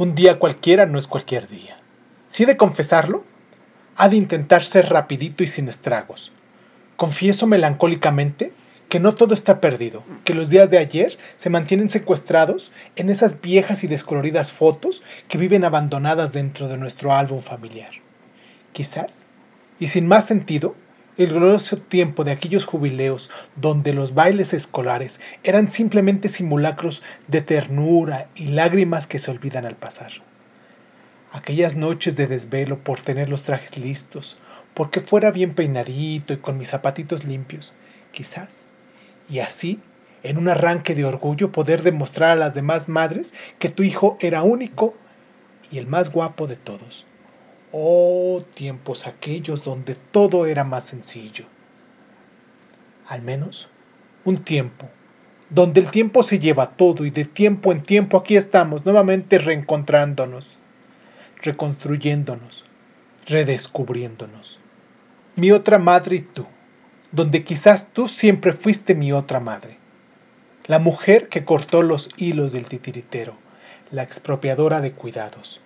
Un día cualquiera no es cualquier día. Si he de confesarlo, ha de intentar ser rapidito y sin estragos. Confieso melancólicamente que no todo está perdido, que los días de ayer se mantienen secuestrados en esas viejas y descoloridas fotos que viven abandonadas dentro de nuestro álbum familiar. Quizás, y sin más sentido, el glorioso tiempo de aquellos jubileos donde los bailes escolares eran simplemente simulacros de ternura y lágrimas que se olvidan al pasar. Aquellas noches de desvelo por tener los trajes listos, porque fuera bien peinadito y con mis zapatitos limpios, quizás. Y así, en un arranque de orgullo, poder demostrar a las demás madres que tu hijo era único y el más guapo de todos. Oh, tiempos aquellos donde todo era más sencillo. Al menos un tiempo, donde el tiempo se lleva todo y de tiempo en tiempo aquí estamos nuevamente reencontrándonos, reconstruyéndonos, redescubriéndonos. Mi otra madre y tú, donde quizás tú siempre fuiste mi otra madre. La mujer que cortó los hilos del titiritero, la expropiadora de cuidados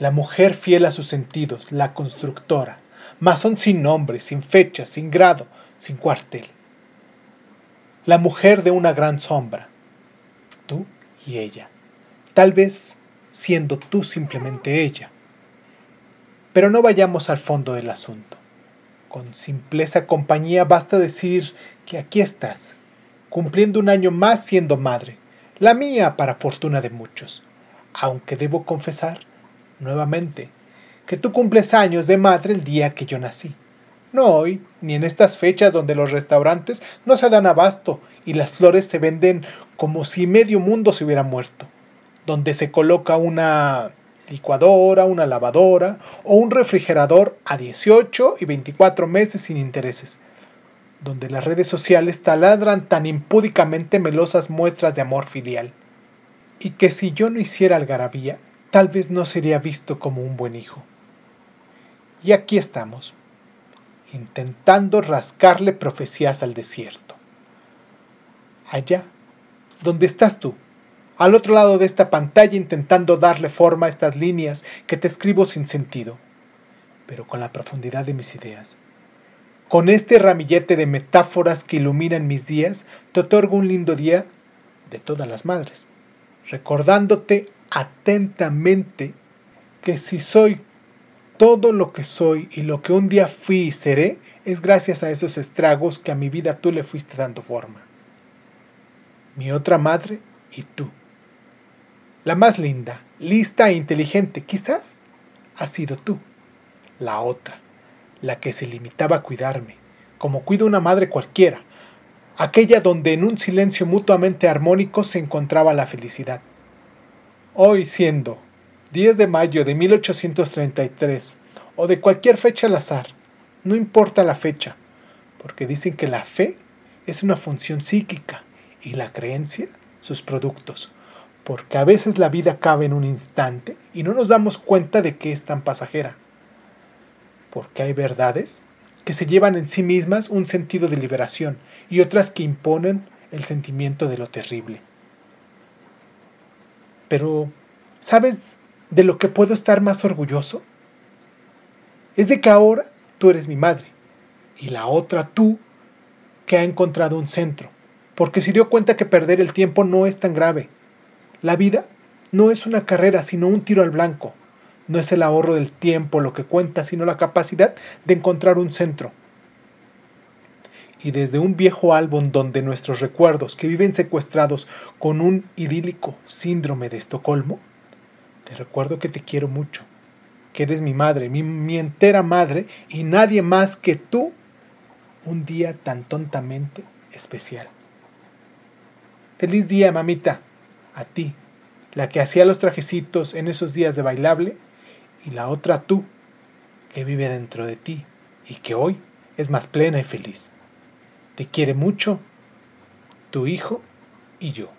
la mujer fiel a sus sentidos, la constructora, masón sin nombre, sin fecha, sin grado, sin cuartel. La mujer de una gran sombra, tú y ella, tal vez siendo tú simplemente ella. Pero no vayamos al fondo del asunto. Con simpleza compañía basta decir que aquí estás, cumpliendo un año más siendo madre, la mía para fortuna de muchos, aunque debo confesar nuevamente, que tú cumples años de madre el día que yo nací. No hoy, ni en estas fechas donde los restaurantes no se dan abasto y las flores se venden como si medio mundo se hubiera muerto, donde se coloca una licuadora, una lavadora o un refrigerador a 18 y 24 meses sin intereses, donde las redes sociales taladran tan impúdicamente melosas muestras de amor filial. Y que si yo no hiciera algarabía, tal vez no sería visto como un buen hijo. Y aquí estamos, intentando rascarle profecías al desierto. Allá, donde estás tú, al otro lado de esta pantalla intentando darle forma a estas líneas que te escribo sin sentido, pero con la profundidad de mis ideas. Con este ramillete de metáforas que iluminan mis días, te otorgo un lindo día de todas las madres, recordándote atentamente que si soy todo lo que soy y lo que un día fui y seré, es gracias a esos estragos que a mi vida tú le fuiste dando forma. Mi otra madre y tú. La más linda, lista e inteligente, quizás, ha sido tú. La otra, la que se limitaba a cuidarme, como cuida una madre cualquiera, aquella donde en un silencio mutuamente armónico se encontraba la felicidad. Hoy siendo 10 de mayo de 1833 o de cualquier fecha al azar, no importa la fecha, porque dicen que la fe es una función psíquica y la creencia sus productos, porque a veces la vida cabe en un instante y no nos damos cuenta de que es tan pasajera, porque hay verdades que se llevan en sí mismas un sentido de liberación y otras que imponen el sentimiento de lo terrible. Pero, ¿sabes de lo que puedo estar más orgulloso? Es de que ahora tú eres mi madre y la otra tú que ha encontrado un centro, porque se dio cuenta que perder el tiempo no es tan grave. La vida no es una carrera, sino un tiro al blanco. No es el ahorro del tiempo lo que cuenta, sino la capacidad de encontrar un centro y desde un viejo álbum donde nuestros recuerdos que viven secuestrados con un idílico síndrome de Estocolmo, te recuerdo que te quiero mucho, que eres mi madre, mi, entera madre y nadie más que tú, un día tan tontamente especial. Feliz día, mamita, a ti, la que hacía los trajecitos en esos días de bailable, y la otra tú, que vive dentro de ti y que hoy es más plena y feliz. Te quiere mucho tu hijo y yo.